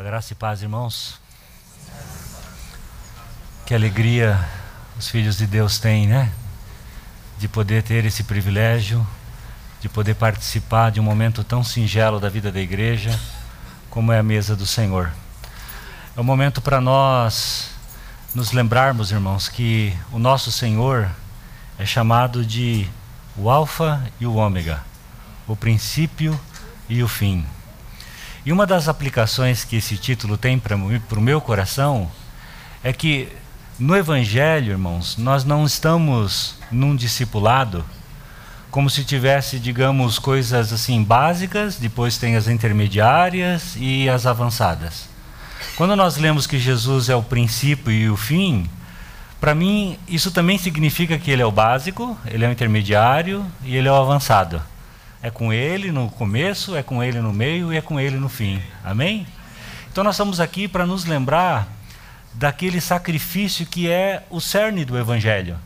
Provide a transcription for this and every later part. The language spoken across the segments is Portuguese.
A graça e paz, irmãos. Que alegria os filhos de Deus têm, né? De poder ter esse privilégio, de poder participar de um momento tão singelo da vida da igreja, como é a mesa do Senhor. É um momento para nós nos lembrarmos, irmãos, que o nosso Senhor é chamado de o Alfa e o Ômega, o princípio e o fim. E uma das aplicações que esse título tem para o meu coração é que no Evangelho, irmãos, nós não estamos num discipulado como se tivesse, digamos, coisas assim básicas, depois tem as intermediárias e as avançadas. Quando nós lemos que Jesus é o princípio e o fim, para mim isso também significa que ele é o básico, ele é o intermediário e ele é o avançado. É com ele no começo, é com ele no meio e é com ele no fim. Amém? Então nós estamos aqui para nos lembrar daquele sacrifício que é o cerne do Evangelho,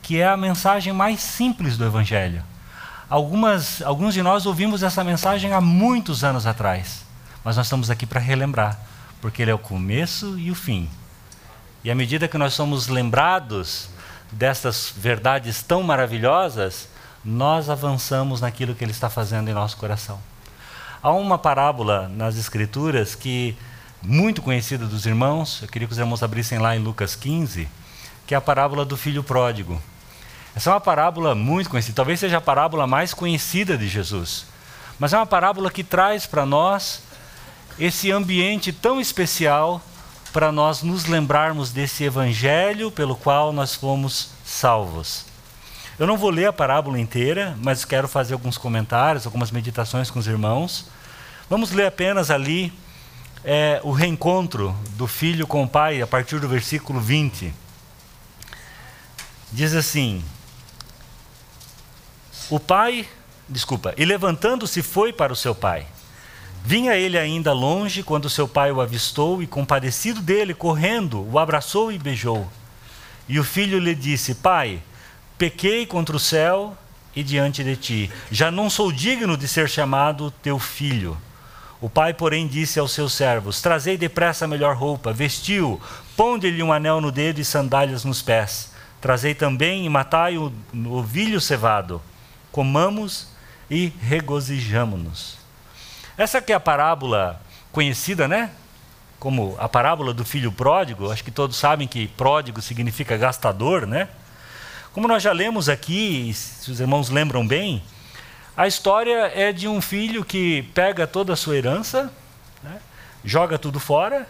que é a mensagem mais simples do Evangelho. Algumas, alguns de nós ouvimos essa mensagem há muitos anos atrás, mas nós estamos aqui para relembrar, porque ele é o começo e o fim. E à medida que nós somos lembrados destas verdades tão maravilhosas, nós avançamos naquilo que Ele está fazendo em nosso coração. Há uma parábola nas Escrituras que muito conhecida dos irmãos, eu queria que os irmãos abrissem lá em Lucas 15, que é a parábola do filho pródigo. Essa é uma parábola muito conhecida, talvez seja a parábola mais conhecida de Jesus. Mas é uma parábola que traz para nós esse ambiente tão especial para nós nos lembrarmos desse evangelho pelo qual nós fomos salvos. Eu não vou ler a parábola inteira, mas quero fazer alguns comentários, algumas meditações com os irmãos. Vamos ler apenas ali é, o reencontro do filho com o pai, a partir do versículo 20. Diz assim: O pai, desculpa, e levantando-se foi para o seu pai. Vinha ele ainda longe quando seu pai o avistou e, compadecido dele, correndo, o abraçou e beijou. E o filho lhe disse: Pai, Pequei contra o céu e diante de ti. Já não sou digno de ser chamado teu filho. O pai, porém, disse aos seus servos: Trazei depressa a melhor roupa, vestiu, ponde-lhe um anel no dedo e sandálias nos pés. Trazei também e matai o novilho cevado. Comamos e regozijamo-nos. Essa que é a parábola conhecida, né? Como a parábola do filho pródigo. Acho que todos sabem que pródigo significa gastador, né? Como nós já lemos aqui, se os irmãos lembram bem, a história é de um filho que pega toda a sua herança, né, joga tudo fora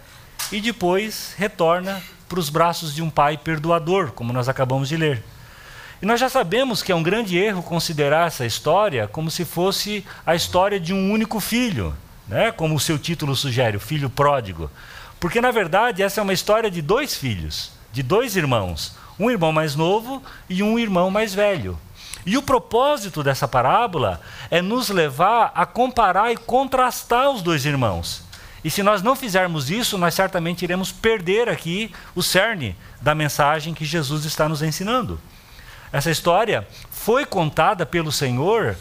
e depois retorna para os braços de um pai perdoador, como nós acabamos de ler. E nós já sabemos que é um grande erro considerar essa história como se fosse a história de um único filho, né? como o seu título sugere, o filho pródigo. Porque, na verdade, essa é uma história de dois filhos, de dois irmãos um irmão mais novo e um irmão mais velho. E o propósito dessa parábola é nos levar a comparar e contrastar os dois irmãos. E se nós não fizermos isso, nós certamente iremos perder aqui o cerne da mensagem que Jesus está nos ensinando. Essa história foi contada pelo Senhor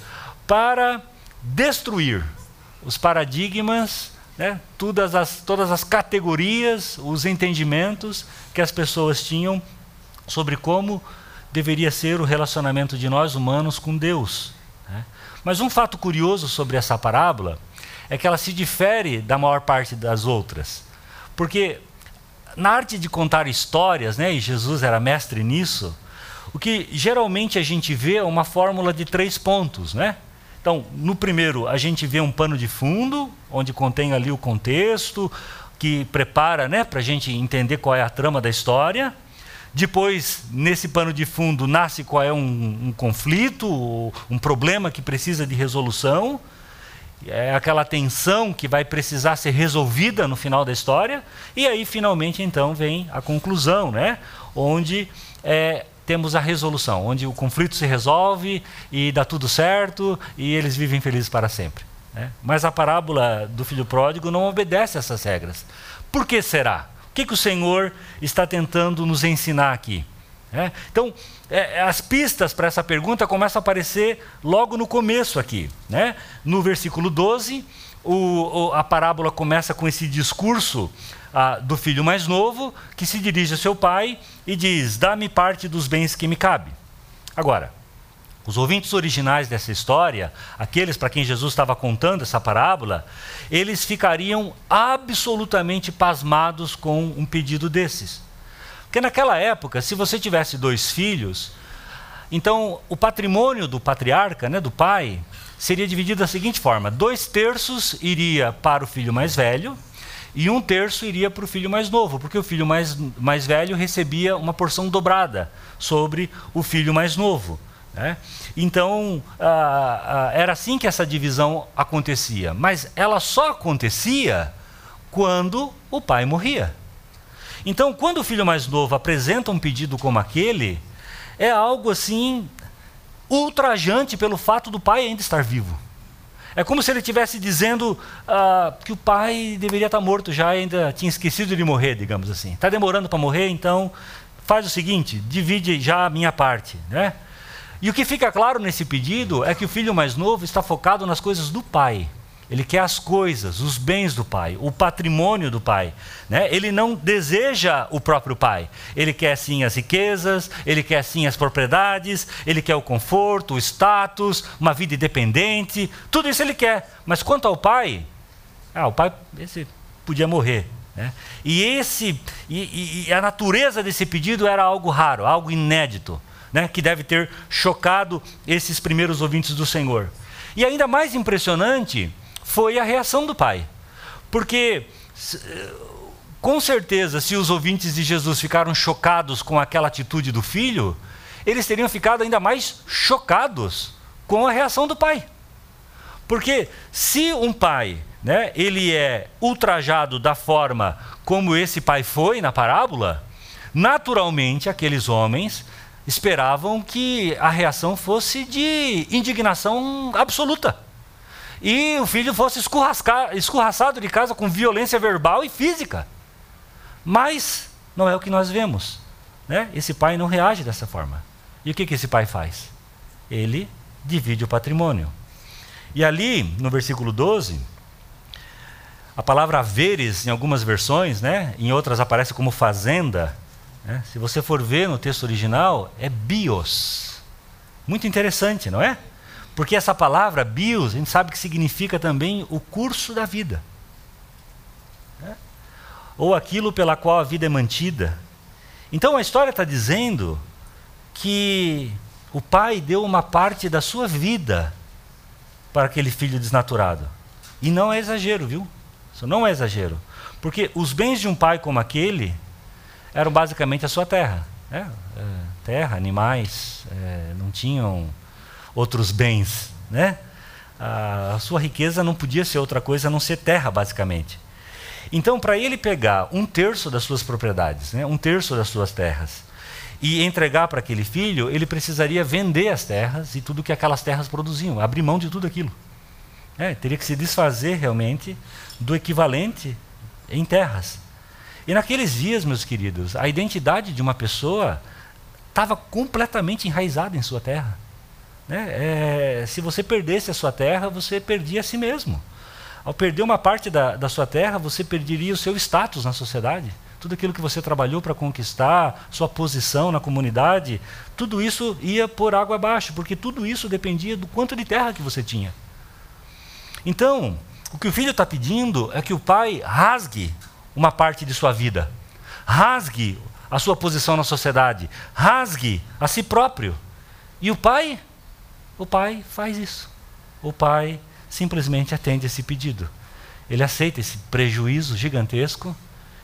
para destruir os paradigmas, né, todas, as, todas as categorias, os entendimentos que as pessoas tinham sobre como deveria ser o relacionamento de nós humanos com Deus. Né? Mas um fato curioso sobre essa parábola é que ela se difere da maior parte das outras. Porque na arte de contar histórias, né, e Jesus era mestre nisso, o que geralmente a gente vê é uma fórmula de três pontos. Né? Então, no primeiro, a gente vê um pano de fundo, onde contém ali o contexto, que prepara né, para a gente entender qual é a trama da história. Depois, nesse pano de fundo, nasce qual é um, um conflito, um problema que precisa de resolução. É aquela tensão que vai precisar ser resolvida no final da história. E aí, finalmente, então, vem a conclusão, né? onde é, temos a resolução, onde o conflito se resolve e dá tudo certo e eles vivem felizes para sempre. Né? Mas a parábola do filho pródigo não obedece a essas regras. Por que será? Que, que o Senhor está tentando nos ensinar aqui? É? Então, é, as pistas para essa pergunta começam a aparecer logo no começo aqui. Né? No versículo 12, o, o, a parábola começa com esse discurso ah, do filho mais novo, que se dirige a seu pai e diz: Dá-me parte dos bens que me cabe. Agora, os ouvintes originais dessa história, aqueles para quem Jesus estava contando essa parábola, eles ficariam absolutamente pasmados com um pedido desses. Porque naquela época, se você tivesse dois filhos, então o patrimônio do patriarca, né, do pai, seria dividido da seguinte forma: dois terços iria para o filho mais velho e um terço iria para o filho mais novo, porque o filho mais, mais velho recebia uma porção dobrada sobre o filho mais novo. Né? Então, ah, ah, era assim que essa divisão acontecia, mas ela só acontecia quando o pai morria. Então, quando o filho mais novo apresenta um pedido como aquele, é algo assim ultrajante pelo fato do pai ainda estar vivo. É como se ele estivesse dizendo ah, que o pai deveria estar morto já, ainda tinha esquecido de morrer, digamos assim. Está demorando para morrer, então faz o seguinte: divide já a minha parte. Né? E o que fica claro nesse pedido é que o filho mais novo está focado nas coisas do pai. Ele quer as coisas, os bens do pai, o patrimônio do pai. Né? Ele não deseja o próprio pai. Ele quer sim as riquezas, ele quer sim as propriedades, ele quer o conforto, o status, uma vida independente. Tudo isso ele quer. Mas quanto ao pai, ah, o pai esse podia morrer. Né? E, esse, e, e a natureza desse pedido era algo raro, algo inédito, né? que deve ter chocado esses primeiros ouvintes do Senhor. E ainda mais impressionante foi a reação do pai. Porque, com certeza, se os ouvintes de Jesus ficaram chocados com aquela atitude do filho, eles teriam ficado ainda mais chocados com a reação do pai. Porque se um pai, né, ele é ultrajado da forma como esse pai foi na parábola, naturalmente aqueles homens esperavam que a reação fosse de indignação absoluta e o filho fosse escorraçado de casa com violência verbal e física. Mas não é o que nós vemos. Né? Esse pai não reage dessa forma. E o que, que esse pai faz? Ele divide o patrimônio. E ali, no versículo 12, a palavra haveres, em algumas versões, né? em outras aparece como fazenda. Né? Se você for ver no texto original, é bios. Muito interessante, não é? Porque essa palavra, bios, a gente sabe que significa também o curso da vida. Né? Ou aquilo pela qual a vida é mantida. Então a história está dizendo que o pai deu uma parte da sua vida para aquele filho desnaturado. E não é exagero, viu? Isso não é exagero. Porque os bens de um pai como aquele eram basicamente a sua terra. Né? É, terra, animais, é, não tinham outros bens, né? A sua riqueza não podia ser outra coisa a não ser terra, basicamente. Então, para ele pegar um terço das suas propriedades, né, um terço das suas terras, e entregar para aquele filho, ele precisaria vender as terras e tudo que aquelas terras produziam, abrir mão de tudo aquilo. É, teria que se desfazer realmente do equivalente em terras. E naqueles dias, meus queridos, a identidade de uma pessoa estava completamente enraizada em sua terra. Né? É, se você perdesse a sua terra, você perdia a si mesmo. Ao perder uma parte da, da sua terra, você perderia o seu status na sociedade. Tudo aquilo que você trabalhou para conquistar, sua posição na comunidade, tudo isso ia por água abaixo, porque tudo isso dependia do quanto de terra que você tinha. Então, o que o filho está pedindo é que o pai rasgue uma parte de sua vida, rasgue a sua posição na sociedade, rasgue a si próprio. E o pai o pai faz isso. O pai simplesmente atende esse pedido. Ele aceita esse prejuízo gigantesco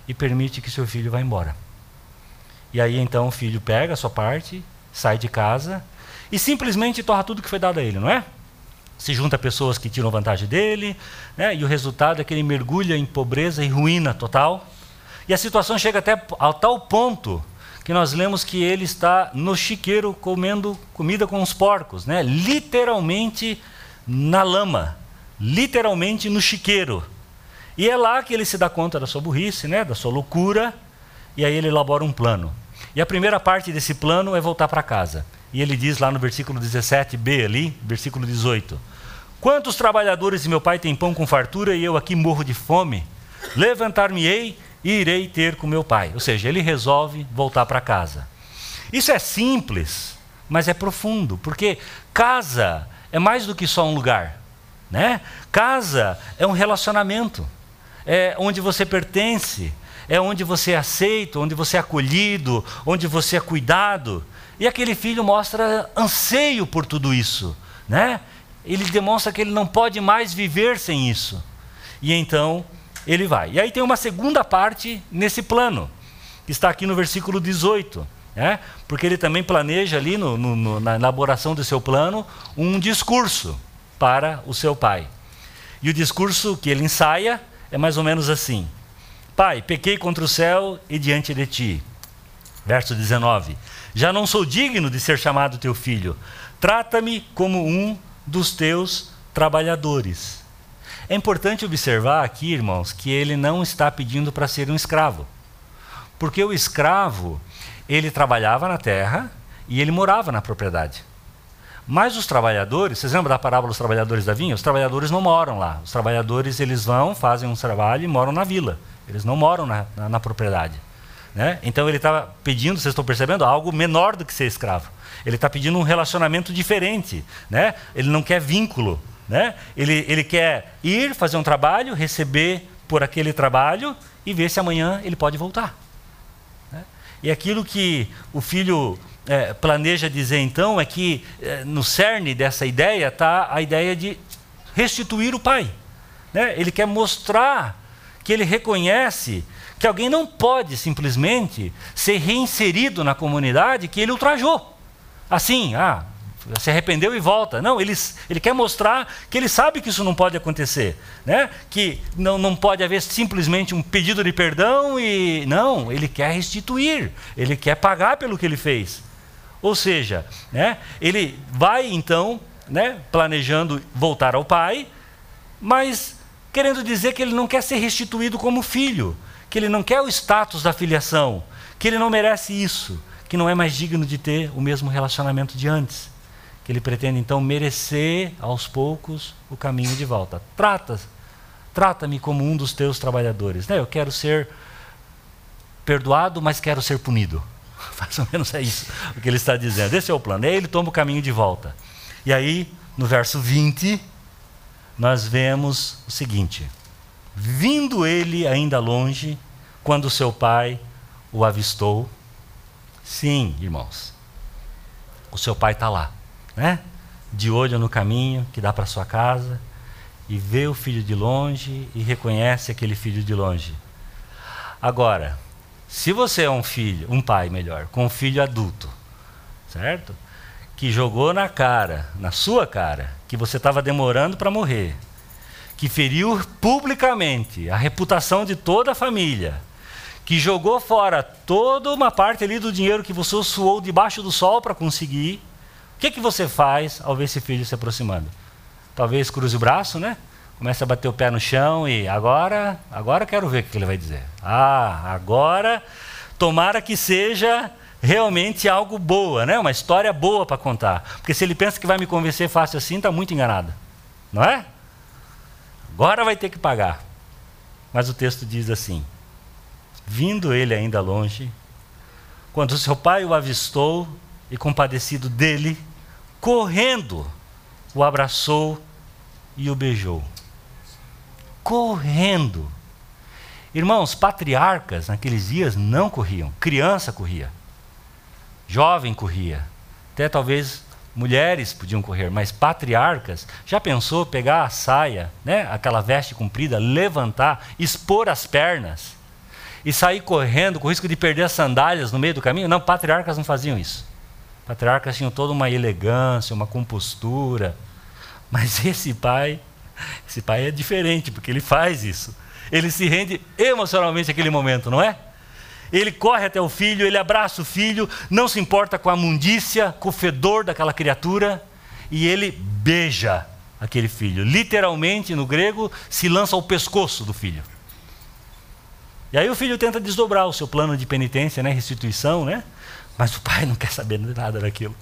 e permite que seu filho vá embora. E aí então o filho pega a sua parte, sai de casa e simplesmente torra tudo que foi dado a ele, não é? Se junta a pessoas que tiram vantagem dele, né? e o resultado é que ele mergulha em pobreza e ruína total. E a situação chega até ao tal ponto que nós lemos que ele está no chiqueiro comendo comida com os porcos, né? literalmente na lama, literalmente no chiqueiro. E é lá que ele se dá conta da sua burrice, né? da sua loucura, e aí ele elabora um plano. E a primeira parte desse plano é voltar para casa. E ele diz lá no versículo 17b ali, versículo 18: Quantos trabalhadores de meu pai têm pão com fartura e eu aqui morro de fome? Levantar-me-ei e irei ter com meu pai. Ou seja, ele resolve voltar para casa. Isso é simples, mas é profundo, porque casa é mais do que só um lugar. Né? Casa é um relacionamento, é onde você pertence, é onde você é aceito, onde você é acolhido, onde você é cuidado. E aquele filho mostra anseio por tudo isso, né? Ele demonstra que ele não pode mais viver sem isso. E então ele vai. E aí tem uma segunda parte nesse plano, que está aqui no versículo 18. Né? Porque ele também planeja ali no, no, na elaboração do seu plano um discurso para o seu pai. E o discurso que ele ensaia é mais ou menos assim: Pai, pequei contra o céu e diante de ti. Verso 19: Já não sou digno de ser chamado teu filho, trata-me como um dos teus trabalhadores. É importante observar aqui, irmãos, que ele não está pedindo para ser um escravo. Porque o escravo, ele trabalhava na terra e ele morava na propriedade. Mas os trabalhadores, vocês lembram da parábola dos trabalhadores da vinha? Os trabalhadores não moram lá. Os trabalhadores, eles vão, fazem um trabalho e moram na vila. Eles não moram na, na, na propriedade. Né? Então ele estava pedindo, vocês estão percebendo, algo menor do que ser escravo. Ele está pedindo um relacionamento diferente. Né? Ele não quer vínculo. Né? Ele, ele quer ir, fazer um trabalho, receber por aquele trabalho e ver se amanhã ele pode voltar. Né? E aquilo que o filho é, planeja dizer então é que é, no cerne dessa ideia está a ideia de restituir o pai. Né? Ele quer mostrar que ele reconhece que alguém não pode simplesmente ser reinserido na comunidade que ele ultrajou. Assim, ah, se arrependeu e volta. Não, ele, ele quer mostrar que ele sabe que isso não pode acontecer. Né? Que não, não pode haver simplesmente um pedido de perdão e. Não, ele quer restituir, ele quer pagar pelo que ele fez. Ou seja, né, ele vai então né, planejando voltar ao pai, mas querendo dizer que ele não quer ser restituído como filho, que ele não quer o status da filiação, que ele não merece isso, que não é mais digno de ter o mesmo relacionamento de antes que ele pretende então merecer aos poucos o caminho de volta. Trata, trata-me como um dos teus trabalhadores. Né? Eu quero ser perdoado, mas quero ser punido. Mais ou menos é isso o que ele está dizendo. Esse é o plano. E aí ele toma o caminho de volta. E aí, no verso 20, nós vemos o seguinte: Vindo ele ainda longe, quando seu pai o avistou. Sim, irmãos, o seu pai está lá né? De olho no caminho que dá para sua casa e vê o filho de longe e reconhece aquele filho de longe. Agora, se você é um filho, um pai melhor, com um filho adulto, certo? Que jogou na cara, na sua cara, que você estava demorando para morrer, que feriu publicamente a reputação de toda a família, que jogou fora toda uma parte ali do dinheiro que você suou debaixo do sol para conseguir, que, que você faz ao ver esse filho se aproximando? Talvez cruze o braço, né? Comece a bater o pé no chão e agora, agora quero ver o que ele vai dizer. Ah, agora, tomara que seja realmente algo boa, né? Uma história boa para contar. Porque se ele pensa que vai me convencer fácil assim, está muito enganado. Não é? Agora vai ter que pagar. Mas o texto diz assim: Vindo ele ainda longe, quando seu pai o avistou e compadecido dele, correndo, o abraçou e o beijou. Correndo. Irmãos, patriarcas naqueles dias não corriam, criança corria, jovem corria, até talvez mulheres podiam correr, mas patriarcas, já pensou pegar a saia, né, aquela veste comprida, levantar, expor as pernas e sair correndo com risco de perder as sandálias no meio do caminho? Não, patriarcas não faziam isso. Patriarcas tinham toda uma elegância, uma compostura. Mas esse pai, esse pai é diferente, porque ele faz isso. Ele se rende emocionalmente àquele momento, não é? Ele corre até o filho, ele abraça o filho, não se importa com a mundícia, com o fedor daquela criatura, e ele beija aquele filho. Literalmente, no grego, se lança ao pescoço do filho. E aí o filho tenta desdobrar o seu plano de penitência, né, restituição, né? Mas o pai não quer saber nada daquilo.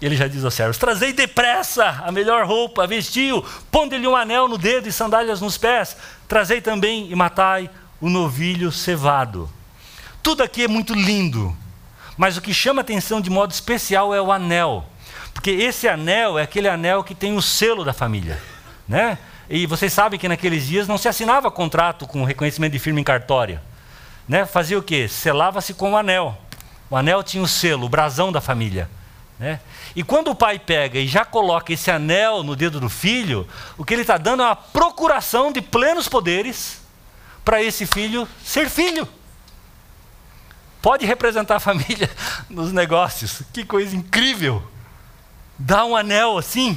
ele já diz aos servos: Trazei depressa a melhor roupa, vestiu, ponde-lhe um anel no dedo e sandálias nos pés. Trazei também e matai o novilho cevado. Tudo aqui é muito lindo, mas o que chama atenção de modo especial é o anel. Porque esse anel é aquele anel que tem o selo da família. Né? E vocês sabem que naqueles dias não se assinava contrato com reconhecimento de firma em cartório. Né? Fazia o quê? Selava-se com o anel. O anel tinha o selo, o brasão da família. Né? E quando o pai pega e já coloca esse anel no dedo do filho, o que ele está dando é uma procuração de plenos poderes para esse filho ser filho. Pode representar a família nos negócios. Que coisa incrível! Dá um anel assim.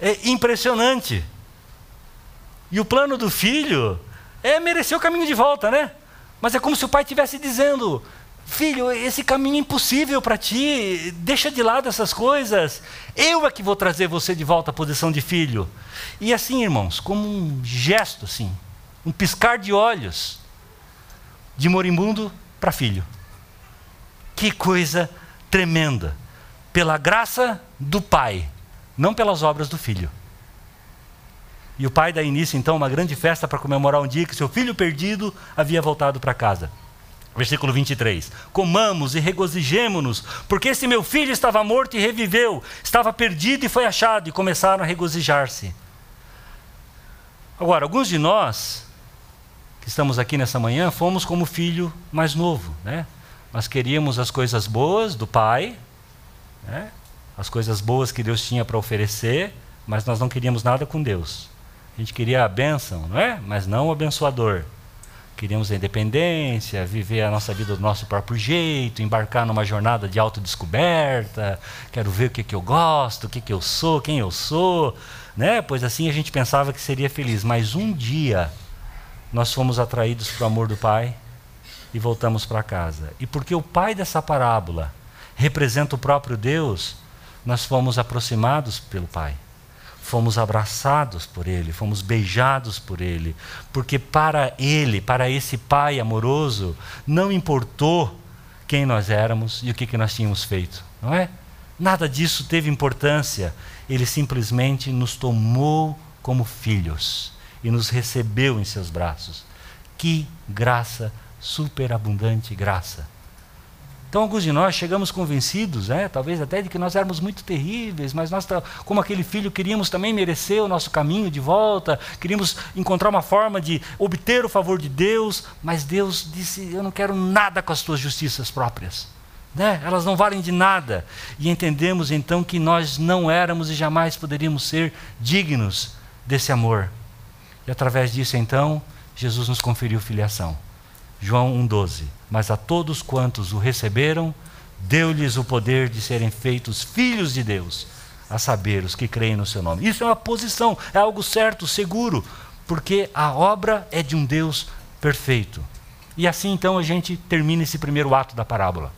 É impressionante. E o plano do filho é merecer o caminho de volta, né? Mas é como se o pai estivesse dizendo: Filho, esse caminho é impossível para ti, deixa de lado essas coisas. Eu é que vou trazer você de volta à posição de filho. E assim, irmãos, como um gesto, assim, um piscar de olhos, de moribundo para filho. Que coisa tremenda. Pela graça do pai, não pelas obras do filho. E o pai dá início então a uma grande festa para comemorar um dia que seu filho perdido havia voltado para casa. Versículo 23. Comamos e regozijemo-nos, porque esse meu filho estava morto e reviveu, estava perdido e foi achado, e começaram a regozijar-se. Agora, alguns de nós, que estamos aqui nessa manhã, fomos como filho mais novo, né? Nós queríamos as coisas boas do pai, né? as coisas boas que Deus tinha para oferecer, mas nós não queríamos nada com Deus. A gente queria a bênção, não é? Mas não o abençoador. Queríamos a independência, viver a nossa vida do nosso próprio jeito, embarcar numa jornada de autodescoberta. Quero ver o que, que eu gosto, o que, que eu sou, quem eu sou. Né? Pois assim a gente pensava que seria feliz. Mas um dia nós fomos atraídos para o amor do Pai e voltamos para casa. E porque o pai dessa parábola representa o próprio Deus, nós fomos aproximados pelo Pai fomos abraçados por Ele, fomos beijados por Ele, porque para Ele, para esse Pai amoroso, não importou quem nós éramos e o que, que nós tínhamos feito, não é? Nada disso teve importância, Ele simplesmente nos tomou como filhos e nos recebeu em seus braços. Que graça, superabundante graça. Então, alguns de nós chegamos convencidos, né, talvez até de que nós éramos muito terríveis, mas nós, como aquele filho, queríamos também merecer o nosso caminho de volta, queríamos encontrar uma forma de obter o favor de Deus, mas Deus disse: Eu não quero nada com as tuas justiças próprias. Né? Elas não valem de nada. E entendemos então que nós não éramos e jamais poderíamos ser dignos desse amor. E através disso, então, Jesus nos conferiu filiação. João 1,12. Mas a todos quantos o receberam, deu-lhes o poder de serem feitos filhos de Deus, a saber, os que creem no seu nome. Isso é uma posição, é algo certo, seguro, porque a obra é de um Deus perfeito. E assim então a gente termina esse primeiro ato da parábola.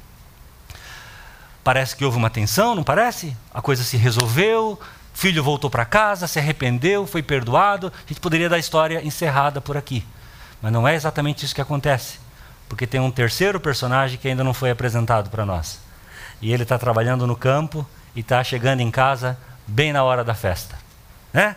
Parece que houve uma tensão, não parece? A coisa se resolveu, filho voltou para casa, se arrependeu, foi perdoado. A gente poderia dar a história encerrada por aqui. Mas não é exatamente isso que acontece, porque tem um terceiro personagem que ainda não foi apresentado para nós. E ele está trabalhando no campo e está chegando em casa bem na hora da festa. Né?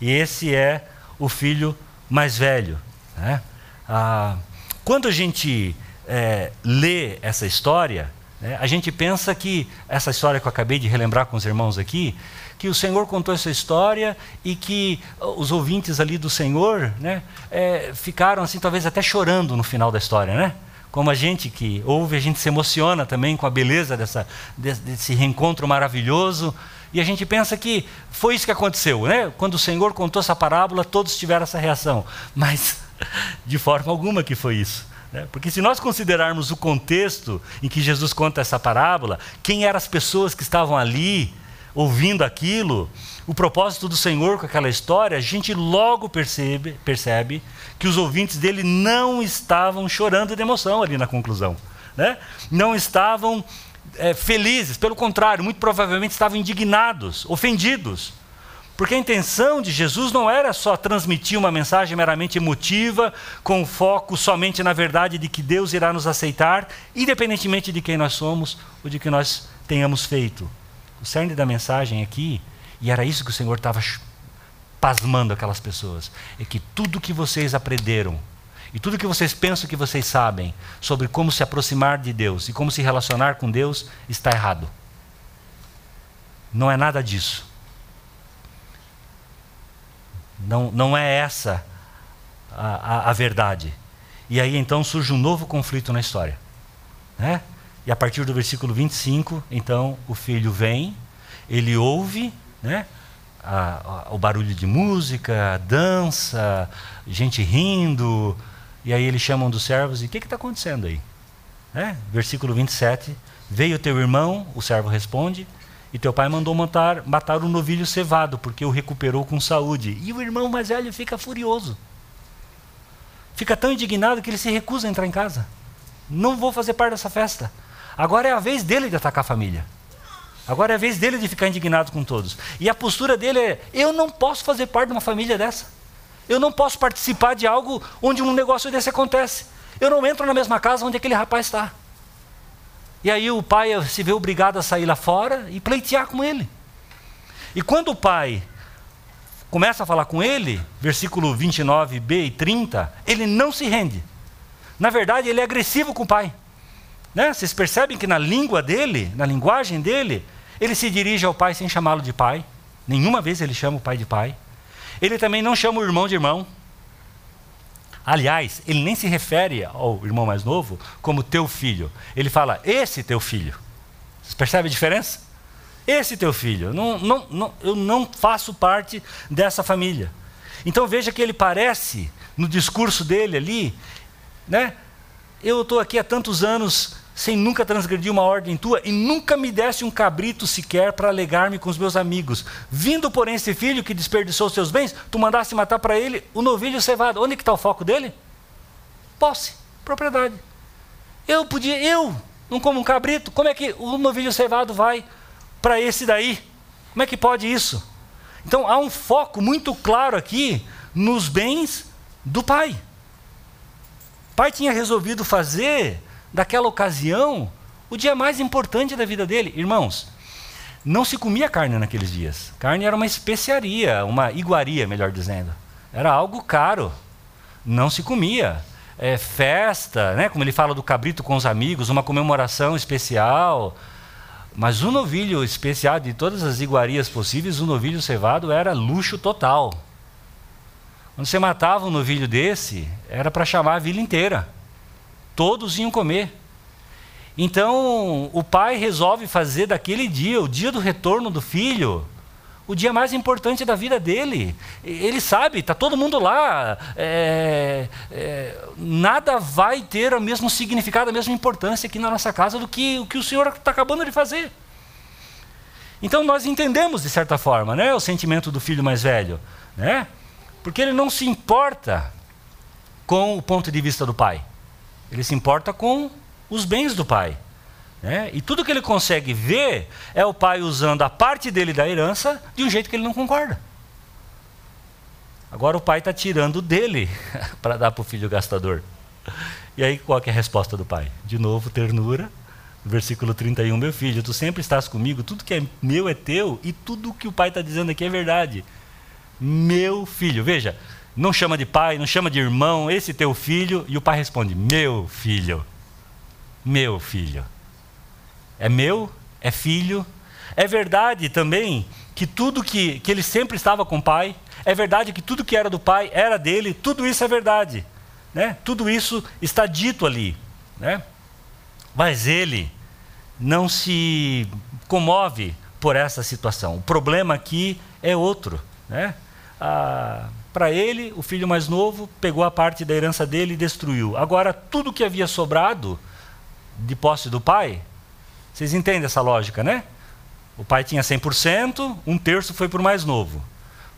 E esse é o filho mais velho. Né? Ah, quando a gente é, lê essa história, né, a gente pensa que essa história que eu acabei de relembrar com os irmãos aqui, que o Senhor contou essa história e que os ouvintes ali do Senhor né, é, ficaram assim, talvez até chorando no final da história, né? Como a gente que ouve, a gente se emociona também com a beleza dessa, desse reencontro maravilhoso. E a gente pensa que foi isso que aconteceu, né? Quando o Senhor contou essa parábola, todos tiveram essa reação. Mas de forma alguma que foi isso. Né? Porque se nós considerarmos o contexto em que Jesus conta essa parábola, quem eram as pessoas que estavam ali, ouvindo aquilo, o propósito do Senhor com aquela história, a gente logo percebe, percebe que os ouvintes dele não estavam chorando de emoção ali na conclusão. Né? Não estavam é, felizes, pelo contrário, muito provavelmente estavam indignados, ofendidos. Porque a intenção de Jesus não era só transmitir uma mensagem meramente emotiva, com foco somente na verdade de que Deus irá nos aceitar, independentemente de quem nós somos ou de que nós tenhamos feito. O cerne da mensagem aqui, e era isso que o Senhor estava pasmando aquelas pessoas, é que tudo que vocês aprenderam e tudo que vocês pensam que vocês sabem sobre como se aproximar de Deus e como se relacionar com Deus está errado. Não é nada disso. Não, não é essa a, a, a verdade. E aí então surge um novo conflito na história. Né? E a partir do versículo 25, então o filho vem, ele ouve né? a, a, o barulho de música, dança, gente rindo, e aí eles chamam dos servos e o que está acontecendo aí? Né? Versículo 27, veio teu irmão, o servo responde, e teu pai mandou matar, matar o novilho cevado, porque o recuperou com saúde. E o irmão mais velho fica furioso. Fica tão indignado que ele se recusa a entrar em casa. Não vou fazer parte dessa festa. Agora é a vez dele de atacar a família. Agora é a vez dele de ficar indignado com todos. E a postura dele é: eu não posso fazer parte de uma família dessa. Eu não posso participar de algo onde um negócio desse acontece. Eu não entro na mesma casa onde aquele rapaz está. E aí o pai se vê obrigado a sair lá fora e pleitear com ele. E quando o pai começa a falar com ele, versículo 29b e 30, ele não se rende. Na verdade, ele é agressivo com o pai. Né? Vocês percebem que na língua dele, na linguagem dele, ele se dirige ao pai sem chamá-lo de pai. Nenhuma vez ele chama o pai de pai. Ele também não chama o irmão de irmão. Aliás, ele nem se refere ao irmão mais novo como teu filho. Ele fala, esse teu filho. Você percebe a diferença? Esse teu filho. Não, não, não, eu não faço parte dessa família. Então veja que ele parece, no discurso dele ali, né? Eu estou aqui há tantos anos sem nunca transgredir uma ordem tua, e nunca me desse um cabrito sequer para alegar-me com os meus amigos. Vindo, porém, esse filho que desperdiçou seus bens, tu mandaste matar para ele o novilho cevado. Onde que está o foco dele? Posse, propriedade. Eu podia, eu não como um cabrito, como é que o novilho cevado vai para esse daí? Como é que pode isso? Então há um foco muito claro aqui nos bens do pai. O pai tinha resolvido fazer daquela ocasião, o dia mais importante da vida dele. Irmãos, não se comia carne naqueles dias. Carne era uma especiaria, uma iguaria, melhor dizendo. Era algo caro. Não se comia. É, festa, né? como ele fala do cabrito com os amigos, uma comemoração especial. Mas o novilho especial, de todas as iguarias possíveis, o novilho cevado era luxo total. Quando você matava um novilho desse, era para chamar a vila inteira. Todos iam comer. Então, o pai resolve fazer daquele dia, o dia do retorno do filho, o dia mais importante da vida dele. Ele sabe, está todo mundo lá. É, é, nada vai ter o mesmo significado, a mesma importância aqui na nossa casa do que o que o Senhor está acabando de fazer. Então nós entendemos, de certa forma, né, o sentimento do filho mais velho. Né? Porque ele não se importa com o ponto de vista do pai. Ele se importa com os bens do pai. Né? E tudo que ele consegue ver é o pai usando a parte dele da herança de um jeito que ele não concorda. Agora o pai está tirando dele para dar para o filho gastador. E aí qual é a resposta do pai? De novo, ternura. Versículo 31, meu filho, tu sempre estás comigo, tudo que é meu é teu, e tudo que o pai está dizendo aqui é verdade. Meu filho, veja, não chama de pai, não chama de irmão, esse teu filho, e o pai responde: Meu filho, meu filho. É meu, é filho. É verdade também que tudo que, que ele sempre estava com o pai, é verdade que tudo que era do pai era dele, tudo isso é verdade. Né? Tudo isso está dito ali. Né? Mas ele não se comove por essa situação. O problema aqui é outro. Né? Ah, para ele, o filho mais novo pegou a parte da herança dele e destruiu. Agora, tudo que havia sobrado de posse do pai, vocês entendem essa lógica, né? O pai tinha 100%, um terço foi para o mais novo.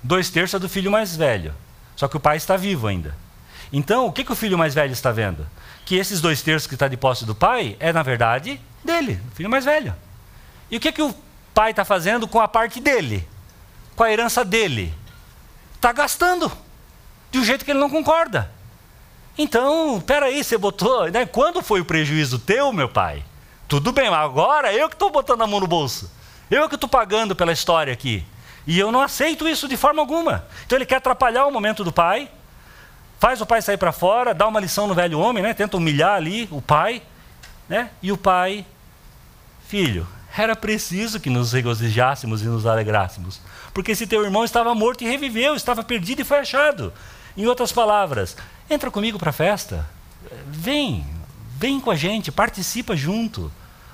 Dois terços é do filho mais velho. Só que o pai está vivo ainda. Então, o que, que o filho mais velho está vendo? Que esses dois terços que está de posse do pai é, na verdade, dele, o filho mais velho. E o que, que o pai está fazendo com a parte dele? Com a herança dele? Está gastando de um jeito que ele não concorda. Então, peraí, você botou. Né? Quando foi o prejuízo teu, meu pai? Tudo bem, mas agora eu que estou botando a mão no bolso. Eu que estou pagando pela história aqui. E eu não aceito isso de forma alguma. Então ele quer atrapalhar o momento do pai, faz o pai sair para fora, dá uma lição no velho homem, né? tenta humilhar ali o pai. Né? E o pai, filho, era preciso que nos regozijássemos e nos alegrássemos. Porque esse teu irmão estava morto e reviveu, estava perdido e foi achado. Em outras palavras, entra comigo para a festa. Vem, vem com a gente, participa junto.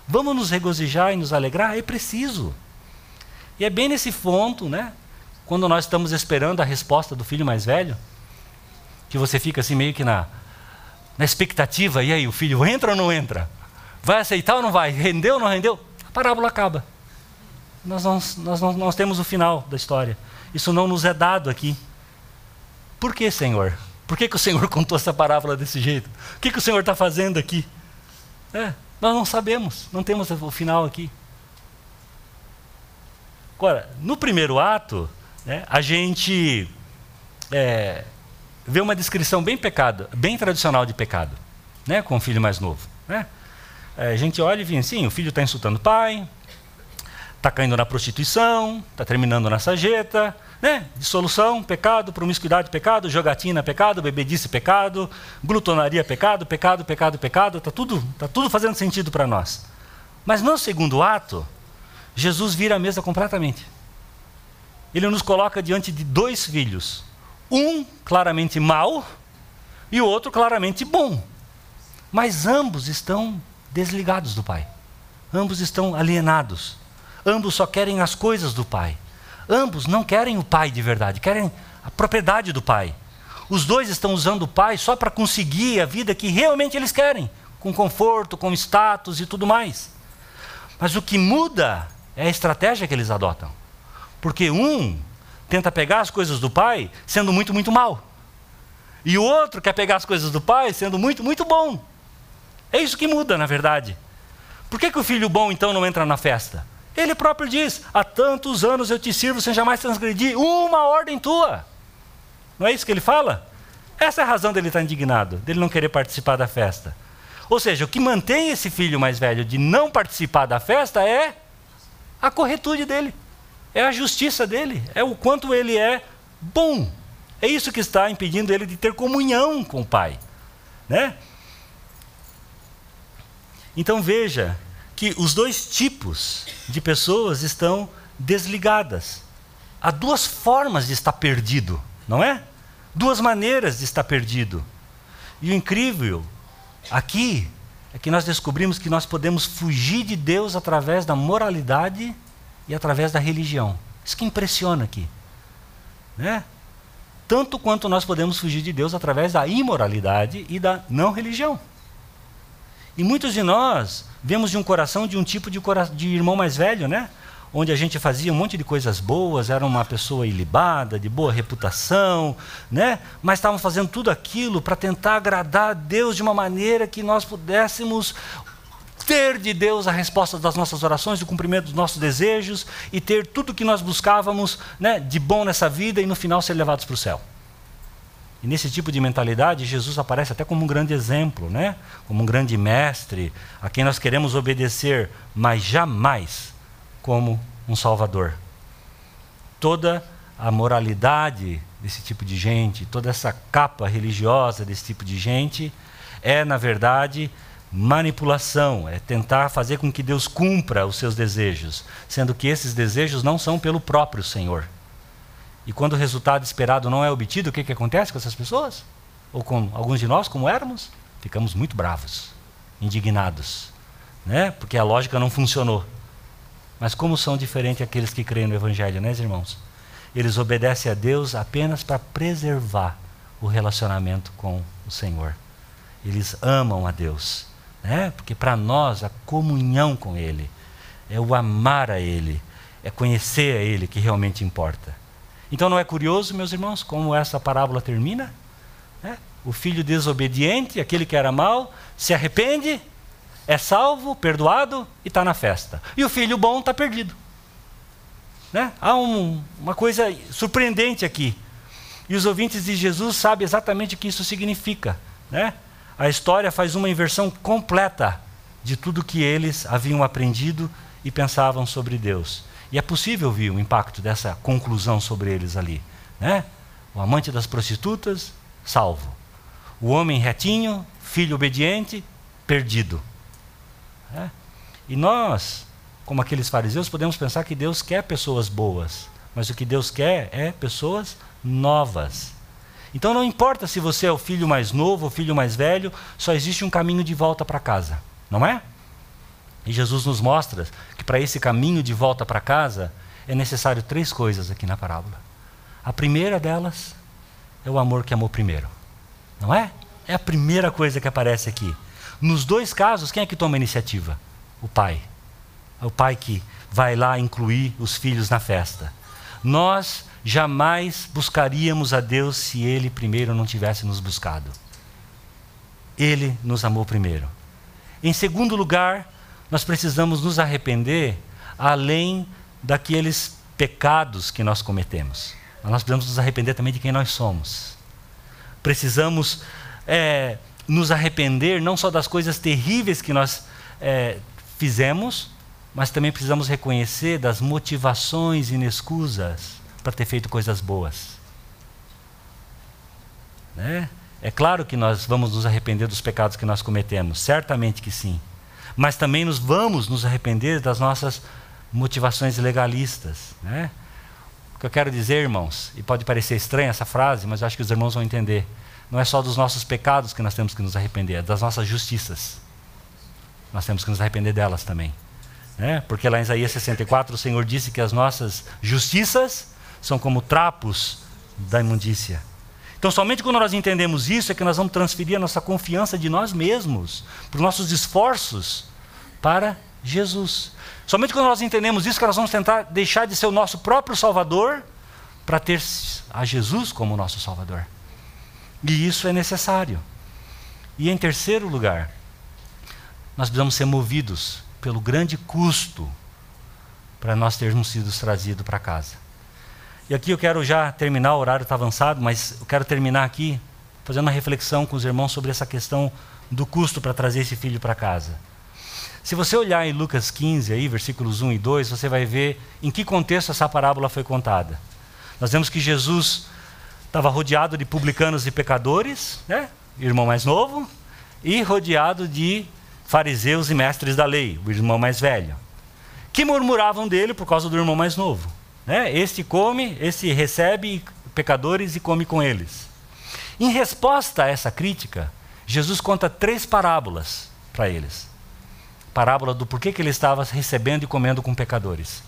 Vamos nos regozijar e nos alegrar? É preciso. E é bem nesse ponto, né? Quando nós estamos esperando a resposta do filho mais velho, que você fica assim meio que na, na expectativa, e aí, o filho entra ou não entra? Vai aceitar ou não vai? Rendeu ou não rendeu? A parábola acaba. Nós, nós, nós, nós temos o final da história. Isso não nos é dado aqui. Por que, Senhor? Por que, que o Senhor contou essa parábola desse jeito? O que, que o Senhor está fazendo aqui? É, nós não sabemos, não temos o final aqui. Agora, no primeiro ato, né, a gente é, vê uma descrição bem pecado, bem tradicional de pecado, né, com o filho mais novo. Né? É, a gente olha e vê assim, o filho está insultando o pai, está caindo na prostituição, está terminando na sajeta, né? Dissolução, pecado, promiscuidade, pecado, jogatina, pecado, bebedice, pecado, glutonaria, pecado, pecado, pecado, pecado, está tudo, tá tudo fazendo sentido para nós. Mas no segundo ato, Jesus vira a mesa completamente. Ele nos coloca diante de dois filhos, um claramente mau e o outro claramente bom. Mas ambos estão desligados do Pai. Ambos estão alienados. Ambos só querem as coisas do Pai. Ambos não querem o Pai de verdade, querem a propriedade do Pai. Os dois estão usando o Pai só para conseguir a vida que realmente eles querem, com conforto, com status e tudo mais. Mas o que muda é a estratégia que eles adotam. Porque um tenta pegar as coisas do Pai sendo muito, muito mal. E o outro quer pegar as coisas do Pai sendo muito, muito bom. É isso que muda, na verdade. Por que, que o filho bom então não entra na festa? Ele próprio diz: Há tantos anos eu te sirvo sem jamais transgredir uma ordem tua. Não é isso que ele fala? Essa é a razão dele estar indignado, dele não querer participar da festa. Ou seja, o que mantém esse filho mais velho de não participar da festa é a corretude dele, é a justiça dele, é o quanto ele é bom. É isso que está impedindo ele de ter comunhão com o Pai. Né? Então veja que os dois tipos de pessoas estão desligadas. Há duas formas de estar perdido, não é? Duas maneiras de estar perdido. E o incrível aqui é que nós descobrimos que nós podemos fugir de Deus através da moralidade e através da religião. Isso que impressiona aqui. Né? Tanto quanto nós podemos fugir de Deus através da imoralidade e da não religião. E muitos de nós vemos de um coração de um tipo de, de irmão mais velho, né? onde a gente fazia um monte de coisas boas, era uma pessoa ilibada, de boa reputação, né? mas estavam fazendo tudo aquilo para tentar agradar a Deus de uma maneira que nós pudéssemos ter de Deus a resposta das nossas orações, o cumprimento dos nossos desejos e ter tudo o que nós buscávamos né, de bom nessa vida e no final ser levados para o céu. E nesse tipo de mentalidade, Jesus aparece até como um grande exemplo, né? como um grande mestre, a quem nós queremos obedecer, mas jamais como um salvador. Toda a moralidade desse tipo de gente, toda essa capa religiosa desse tipo de gente, é, na verdade, manipulação, é tentar fazer com que Deus cumpra os seus desejos, sendo que esses desejos não são pelo próprio Senhor. E quando o resultado esperado não é obtido, o que, que acontece com essas pessoas? Ou com alguns de nós, como éramos? Ficamos muito bravos, indignados, né? porque a lógica não funcionou. Mas como são diferentes aqueles que creem no Evangelho, né, irmãos? Eles obedecem a Deus apenas para preservar o relacionamento com o Senhor. Eles amam a Deus, né? porque para nós a comunhão com Ele é o amar a Ele, é conhecer a Ele que realmente importa. Então não é curioso, meus irmãos, como essa parábola termina? É? O filho desobediente, aquele que era mau, se arrepende, é salvo, perdoado e está na festa. E o filho bom está perdido. Né? Há um, uma coisa surpreendente aqui. E os ouvintes de Jesus sabem exatamente o que isso significa. Né? A história faz uma inversão completa de tudo que eles haviam aprendido e pensavam sobre Deus. E é possível ver o impacto dessa conclusão sobre eles ali. Né? O amante das prostitutas, salvo. O homem retinho, filho obediente, perdido. Né? E nós, como aqueles fariseus, podemos pensar que Deus quer pessoas boas, mas o que Deus quer é pessoas novas. Então não importa se você é o filho mais novo ou o filho mais velho, só existe um caminho de volta para casa, não é? E Jesus nos mostra que para esse caminho de volta para casa é necessário três coisas aqui na parábola. A primeira delas é o amor que amou primeiro, não é? É a primeira coisa que aparece aqui. Nos dois casos, quem é que toma a iniciativa? O pai. É o pai que vai lá incluir os filhos na festa. Nós jamais buscaríamos a Deus se Ele primeiro não tivesse nos buscado. Ele nos amou primeiro. Em segundo lugar, nós precisamos nos arrepender além daqueles pecados que nós cometemos. Nós precisamos nos arrepender também de quem nós somos. Precisamos é, nos arrepender não só das coisas terríveis que nós é, fizemos, mas também precisamos reconhecer das motivações inescusas para ter feito coisas boas. Né? É claro que nós vamos nos arrepender dos pecados que nós cometemos, certamente que sim. Mas também nos vamos nos arrepender das nossas motivações legalistas. Né? O que eu quero dizer, irmãos, e pode parecer estranha essa frase, mas eu acho que os irmãos vão entender. Não é só dos nossos pecados que nós temos que nos arrepender, é das nossas justiças. Nós temos que nos arrepender delas também. Né? Porque lá em Isaías 64 o Senhor disse que as nossas justiças são como trapos da imundícia. Então, somente quando nós entendemos isso é que nós vamos transferir a nossa confiança de nós mesmos, para os nossos esforços, para Jesus. Somente quando nós entendemos isso que nós vamos tentar deixar de ser o nosso próprio Salvador para ter a Jesus como nosso Salvador. E isso é necessário. E em terceiro lugar, nós precisamos ser movidos pelo grande custo para nós termos sido trazidos para casa. E aqui eu quero já terminar, o horário está avançado, mas eu quero terminar aqui fazendo uma reflexão com os irmãos sobre essa questão do custo para trazer esse filho para casa. Se você olhar em Lucas 15, aí, versículos 1 e 2, você vai ver em que contexto essa parábola foi contada. Nós vemos que Jesus estava rodeado de publicanos e pecadores, né? irmão mais novo, e rodeado de fariseus e mestres da lei, o irmão mais velho, que murmuravam dele por causa do irmão mais novo. Né? Este come, este recebe pecadores e come com eles. Em resposta a essa crítica, Jesus conta três parábolas para eles. Parábola do porquê que ele estava recebendo e comendo com pecadores.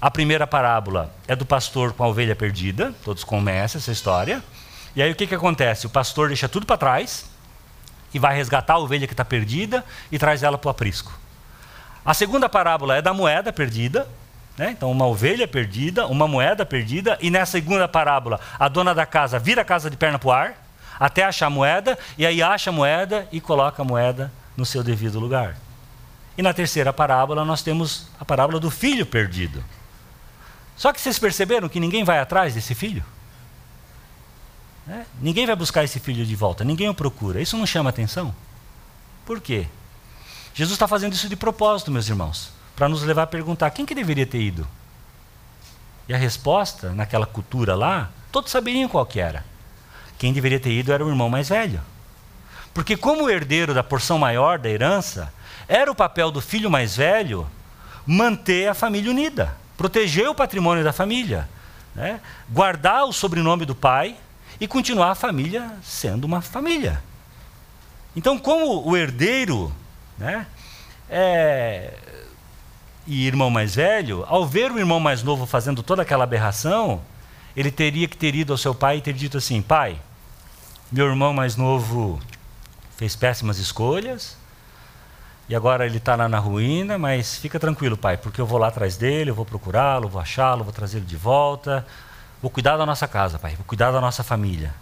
A primeira parábola é do pastor com a ovelha perdida, todos conhecem essa história. E aí o que, que acontece? O pastor deixa tudo para trás e vai resgatar a ovelha que está perdida e traz ela para o aprisco. A segunda parábola é da moeda perdida, né? Então, uma ovelha perdida, uma moeda perdida, e nessa segunda parábola, a dona da casa vira a casa de perna para o ar, até achar a moeda, e aí acha a moeda e coloca a moeda no seu devido lugar. E na terceira parábola, nós temos a parábola do filho perdido. Só que vocês perceberam que ninguém vai atrás desse filho? Né? Ninguém vai buscar esse filho de volta, ninguém o procura. Isso não chama atenção? Por quê? Jesus está fazendo isso de propósito, meus irmãos para nos levar a perguntar quem que deveria ter ido. E a resposta, naquela cultura lá, todos saberiam qual que era. Quem deveria ter ido era o irmão mais velho. Porque como herdeiro da porção maior da herança, era o papel do filho mais velho manter a família unida, proteger o patrimônio da família, né? guardar o sobrenome do pai e continuar a família sendo uma família. Então, como o herdeiro né, é, e irmão mais velho, ao ver o irmão mais novo fazendo toda aquela aberração, ele teria que ter ido ao seu pai e ter dito assim: Pai, meu irmão mais novo fez péssimas escolhas, e agora ele está lá na ruína, mas fica tranquilo, pai, porque eu vou lá atrás dele, eu vou procurá-lo, vou achá-lo, vou trazê-lo de volta, vou cuidar da nossa casa, pai, vou cuidar da nossa família.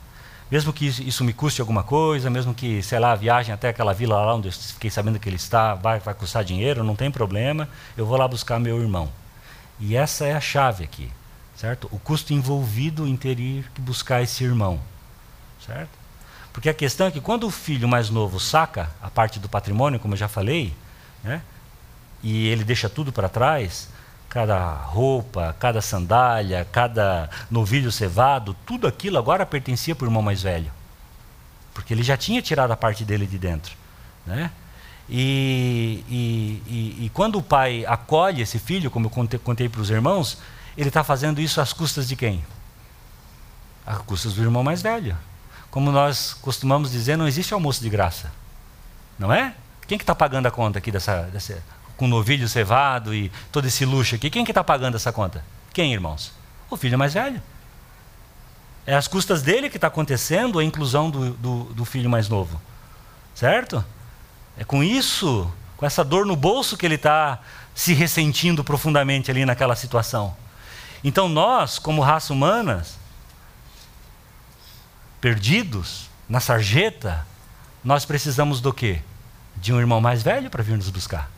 Mesmo que isso me custe alguma coisa, mesmo que, sei lá, a viagem até aquela vila lá onde eu fiquei sabendo que ele está vai, vai custar dinheiro, não tem problema, eu vou lá buscar meu irmão. E essa é a chave aqui, certo? O custo envolvido em ter que buscar esse irmão, certo? Porque a questão é que quando o filho mais novo saca a parte do patrimônio, como eu já falei, né, e ele deixa tudo para trás, cada roupa, cada sandália, cada novilho cevado, tudo aquilo agora pertencia para o irmão mais velho. Porque ele já tinha tirado a parte dele de dentro. Né? E, e, e, e quando o pai acolhe esse filho, como eu contei, contei para os irmãos, ele está fazendo isso às custas de quem? Às custas do irmão mais velho. Como nós costumamos dizer, não existe almoço de graça. Não é? Quem que está pagando a conta aqui dessa, dessa, com novilho cevado e todo esse luxo aqui? Quem que está pagando essa conta? Quem, irmãos? O filho mais velho. É às custas dele que está acontecendo a inclusão do, do, do filho mais novo. Certo? É com isso, com essa dor no bolso que ele está se ressentindo profundamente ali naquela situação. Então nós, como raça humana, perdidos na sarjeta, nós precisamos do quê? De um irmão mais velho para vir nos buscar.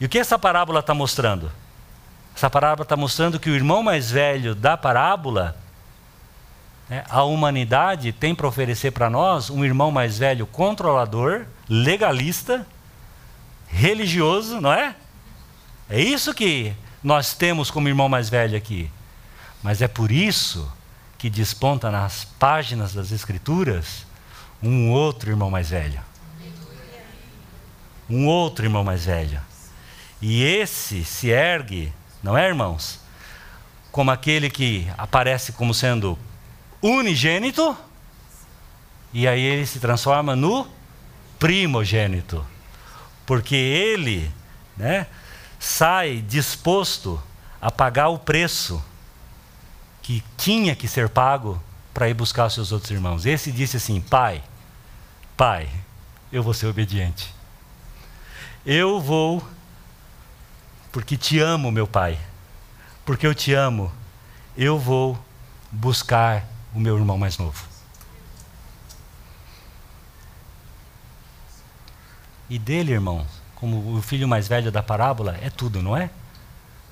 E o que essa parábola está mostrando? Essa parábola está mostrando que o irmão mais velho da parábola, né, a humanidade tem para oferecer para nós um irmão mais velho controlador, legalista, religioso, não é? É isso que nós temos como irmão mais velho aqui. Mas é por isso que desponta nas páginas das Escrituras um outro irmão mais velho. Um outro irmão mais velho. E esse se ergue, não é, irmãos? Como aquele que aparece como sendo unigênito, e aí ele se transforma no primogênito. Porque ele, né, sai disposto a pagar o preço que tinha que ser pago para ir buscar os seus outros irmãos. Esse disse assim: Pai, Pai, eu vou ser obediente. Eu vou, porque te amo, meu Pai. Porque eu te amo, eu vou buscar o meu irmão mais novo. E dele, irmãos, como o filho mais velho da parábola, é tudo, não é?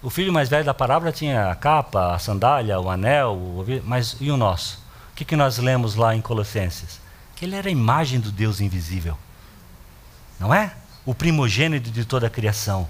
O filho mais velho da parábola tinha a capa, a sandália, o anel, o... mas e o nosso? O que, que nós lemos lá em Colossenses? Que ele era a imagem do Deus invisível. Não é? O primogênito de toda a criação.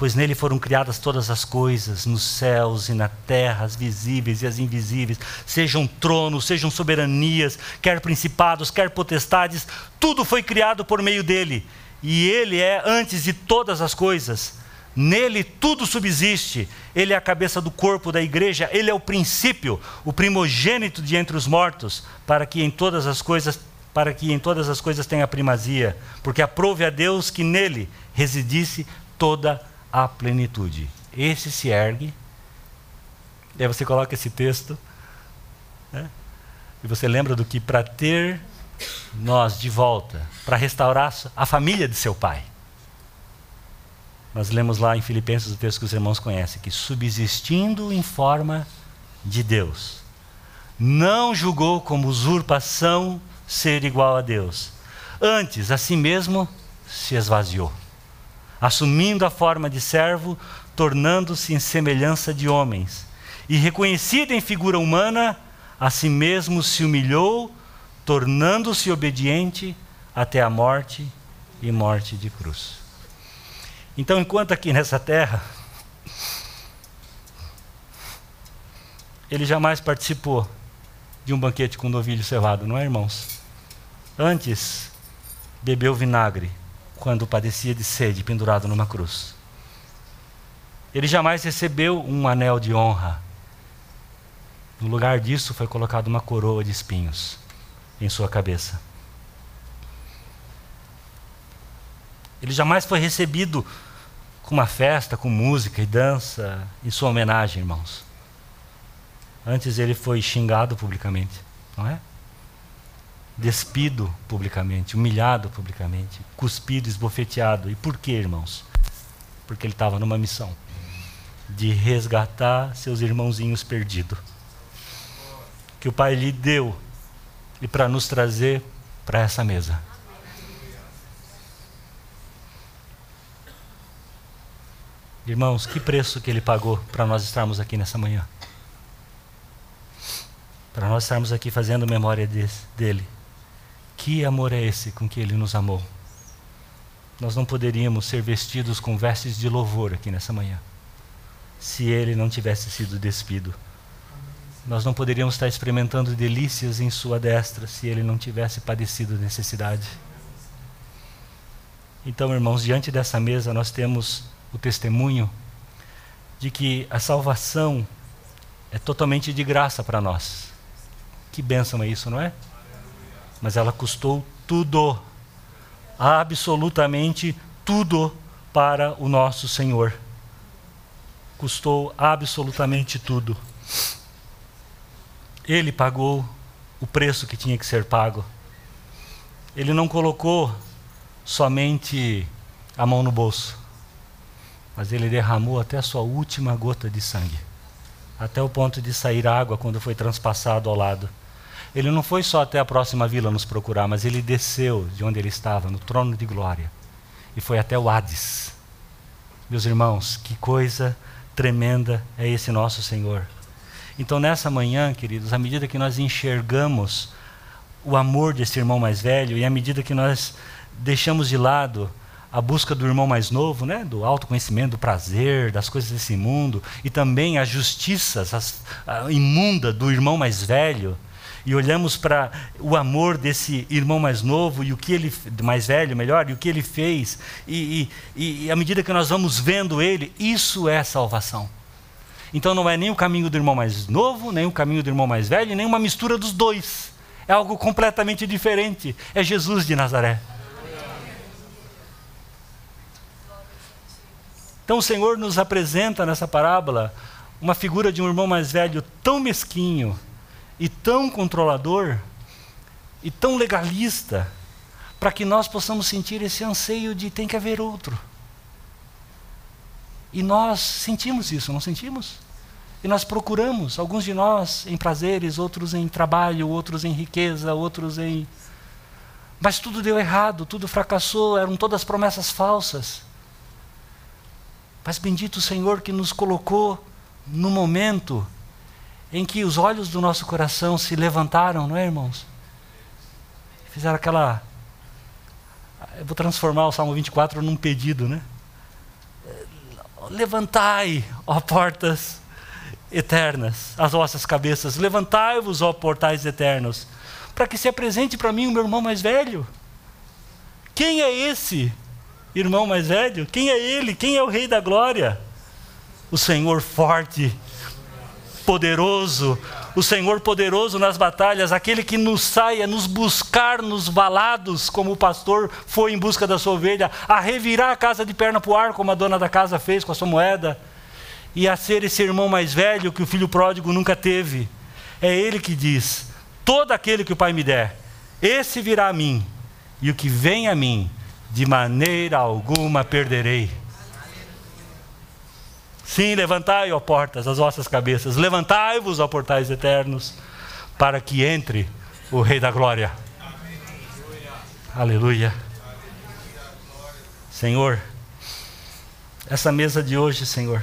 Pois nele foram criadas todas as coisas, nos céus e na terra, as visíveis e as invisíveis, sejam tronos, sejam soberanias, quer principados, quer potestades, tudo foi criado por meio dele e Ele é antes de todas as coisas. Nele tudo subsiste. Ele é a cabeça do corpo da igreja. Ele é o princípio, o primogênito de entre os mortos, para que em todas as coisas, para que em todas as coisas tenha primazia, porque aprove a Deus que nele residisse toda a plenitude. Esse se ergue. E aí você coloca esse texto, né? e você lembra do que para ter nós de volta para restaurar a família de seu pai. Nós lemos lá em Filipenses o texto que os irmãos conhecem, que subsistindo em forma de Deus, não julgou como usurpação ser igual a Deus. Antes, a si mesmo se esvaziou, assumindo a forma de servo, tornando-se em semelhança de homens. E reconhecido em figura humana, a si mesmo se humilhou, tornando-se obediente até a morte e morte de cruz. Então, enquanto aqui nessa terra, ele jamais participou de um banquete com novilho cevado, não é, irmãos? Antes, bebeu vinagre quando padecia de sede, pendurado numa cruz. Ele jamais recebeu um anel de honra. No lugar disso, foi colocada uma coroa de espinhos em sua cabeça. Ele jamais foi recebido com uma festa, com música e dança em sua homenagem, irmãos. Antes ele foi xingado publicamente, não é? Despido publicamente, humilhado publicamente, cuspido, esbofeteado. E por quê, irmãos? Porque ele estava numa missão de resgatar seus irmãozinhos perdidos. Que o Pai lhe deu e para nos trazer para essa mesa. Irmãos, que preço que ele pagou para nós estarmos aqui nessa manhã? Para nós estarmos aqui fazendo memória dele. Que amor é esse com que ele nos amou? nós não poderíamos ser vestidos com vestes de louvor aqui nessa manhã, se ele não tivesse sido despido. Nós não poderíamos estar experimentando delícias em sua destra se ele não tivesse padecido necessidade. Então, irmãos, diante dessa mesa nós temos o testemunho de que a salvação é totalmente de graça para nós. Que bênção é isso, não é? Mas ela custou tudo, absolutamente tudo para o nosso Senhor. Custou absolutamente tudo. Ele pagou o preço que tinha que ser pago. Ele não colocou somente a mão no bolso, mas ele derramou até a sua última gota de sangue, até o ponto de sair água quando foi transpassado ao lado. Ele não foi só até a próxima vila nos procurar, mas ele desceu de onde ele estava, no trono de glória, e foi até o Hades. Meus irmãos, que coisa tremenda é esse nosso Senhor. Então, nessa manhã, queridos, à medida que nós enxergamos o amor desse irmão mais velho e à medida que nós deixamos de lado a busca do irmão mais novo, né, do autoconhecimento, do prazer, das coisas desse mundo, e também a justiça as, a imunda do irmão mais velho, e olhamos para o amor desse irmão mais novo e o que ele mais velho, melhor, e o que ele fez, e, e, e à medida que nós vamos vendo ele, isso é salvação. Então não é nem o caminho do irmão mais novo, nem o caminho do irmão mais velho, nem uma mistura dos dois. É algo completamente diferente. É Jesus de Nazaré. Então o Senhor nos apresenta nessa parábola uma figura de um irmão mais velho tão mesquinho e tão controlador e tão legalista, para que nós possamos sentir esse anseio de tem que haver outro. E nós sentimos isso, não sentimos? E nós procuramos, alguns de nós em prazeres, outros em trabalho, outros em riqueza, outros em. Mas tudo deu errado, tudo fracassou, eram todas promessas falsas. Mas bendito o Senhor que nos colocou no momento em que os olhos do nosso coração se levantaram, não é, irmãos? Fizeram aquela. Eu vou transformar o Salmo 24 num pedido, né? Levantai, ó portas eternas, as vossas cabeças, levantai-vos, ó portais eternos, para que se apresente para mim o meu irmão mais velho. Quem é esse irmão mais velho? Quem é ele? Quem é o Rei da Glória? O Senhor forte, poderoso, o Senhor poderoso nas batalhas, aquele que nos saia, nos buscar nos valados, como o pastor foi em busca da sua ovelha, a revirar a casa de perna para o ar, como a dona da casa fez com a sua moeda, e a ser esse irmão mais velho que o filho pródigo nunca teve. É ele que diz: todo aquele que o Pai me der, esse virá a mim, e o que vem a mim, de maneira alguma perderei. Sim, levantai, ó portas, as vossas cabeças, levantai-vos, ó portais eternos, para que entre o Rei da Glória. Aleluia. Senhor, essa mesa de hoje, Senhor,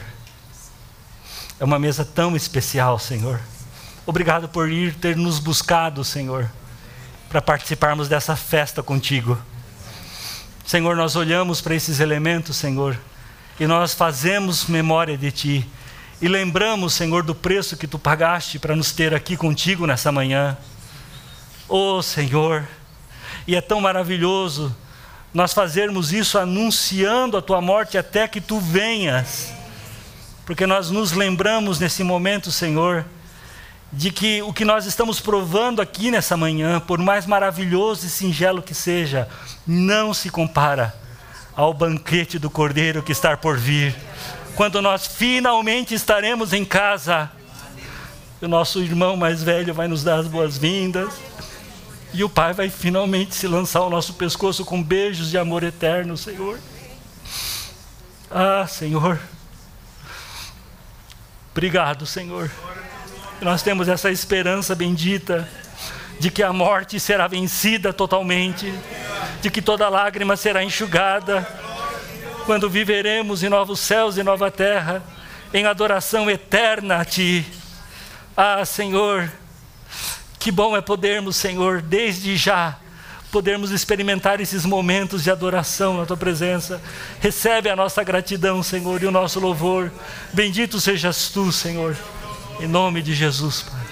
é uma mesa tão especial, Senhor. Obrigado por ir ter nos buscado, Senhor, para participarmos dessa festa contigo. Senhor, nós olhamos para esses elementos, Senhor, e nós fazemos memória de Ti. E lembramos, Senhor, do preço que Tu pagaste para nos ter aqui contigo nessa manhã. Oh, Senhor, e é tão maravilhoso nós fazermos isso anunciando a Tua morte até que Tu venhas. Porque nós nos lembramos nesse momento, Senhor, de que o que nós estamos provando aqui nessa manhã, por mais maravilhoso e singelo que seja, não se compara ao banquete do Cordeiro que está por vir. Quando nós finalmente estaremos em casa, o nosso irmão mais velho vai nos dar as boas-vindas. E o Pai vai finalmente se lançar ao nosso pescoço com beijos de amor eterno, Senhor. Ah, Senhor. Obrigado, Senhor. Nós temos essa esperança bendita de que a morte será vencida totalmente, de que toda lágrima será enxugada, quando viveremos em novos céus e nova terra, em adoração eterna a Ti. Ah, Senhor, que bom é podermos, Senhor, desde já podermos experimentar esses momentos de adoração na tua presença. Recebe a nossa gratidão, Senhor, e o nosso louvor. Bendito sejas tu, Senhor. Em nome de Jesus, Pai.